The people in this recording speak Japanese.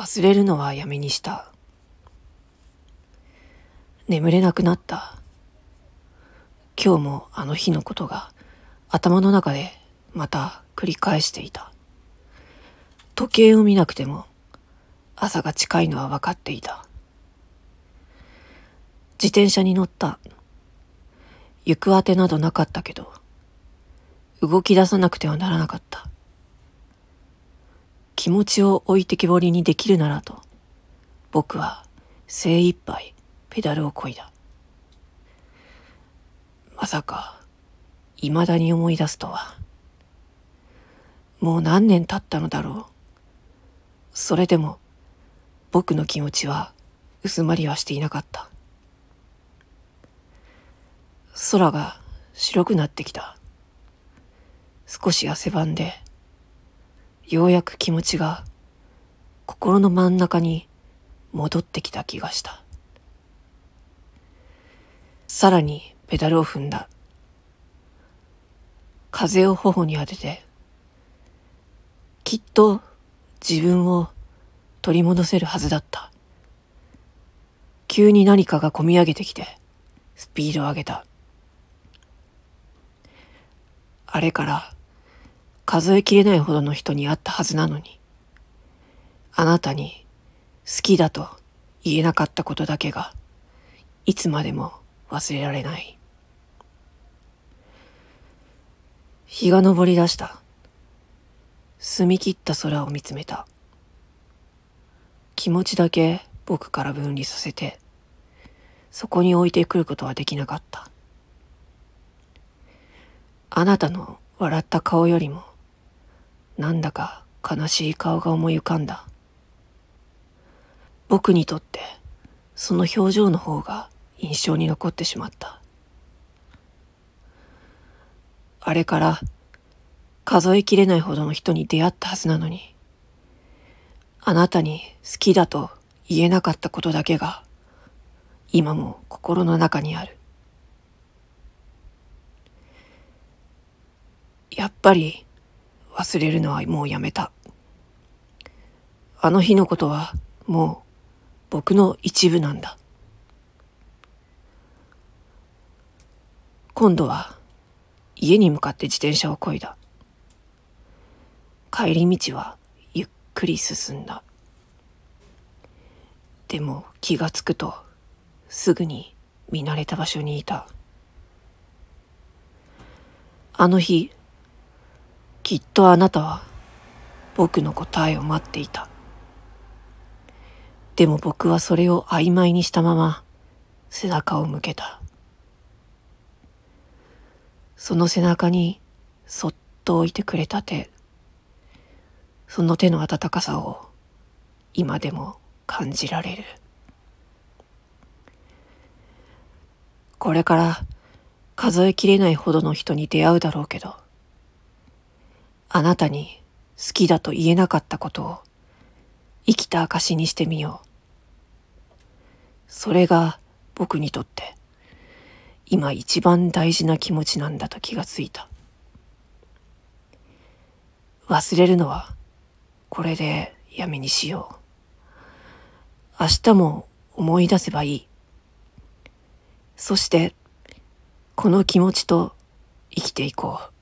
忘れるのはやめにした。眠れなくなった。今日もあの日のことが頭の中でまた繰り返していた。時計を見なくても朝が近いのは分かっていた。自転車に乗った。行くあてなどなかったけど、動き出さなくてはならなかった。気持ちを置いてきぼりにできるならと、僕は精一杯ペダルをこいだ。まさか、未だに思い出すとは。もう何年経ったのだろう。それでも、僕の気持ちは薄まりはしていなかった。空が白くなってきた。少し汗ばんで、ようやく気持ちが心の真ん中に戻ってきた気がした。さらにペダルを踏んだ。風を頬に当てて、きっと自分を取り戻せるはずだった。急に何かがこみ上げてきて、スピードを上げた。あれから数えきれないほどの人に会ったはずなのに、あなたに好きだと言えなかったことだけが、いつまでも忘れられない。日が昇り出した。澄み切った空を見つめた。気持ちだけ僕から分離させて、そこに置いてくることはできなかった。あなたの笑った顔よりも、なんだか悲しい顔が思い浮かんだ。僕にとって、その表情の方が印象に残ってしまった。あれから、数えきれないほどの人に出会ったはずなのに、あなたに好きだと言えなかったことだけが、今も心の中にある。やっぱり忘れるのはもうやめた。あの日のことはもう僕の一部なんだ。今度は家に向かって自転車をこいだ。帰り道はゆっくり進んだ。でも気がつくとすぐに見慣れた場所にいた。あの日、きっとあなたは僕の答えを待っていた。でも僕はそれを曖昧にしたまま背中を向けた。その背中にそっと置いてくれた手、その手の温かさを今でも感じられる。これから数えきれないほどの人に出会うだろうけど、あなたに好きだと言えなかったことを生きた証にしてみよう。それが僕にとって今一番大事な気持ちなんだと気がついた。忘れるのはこれでやめにしよう。明日も思い出せばいい。そしてこの気持ちと生きていこう。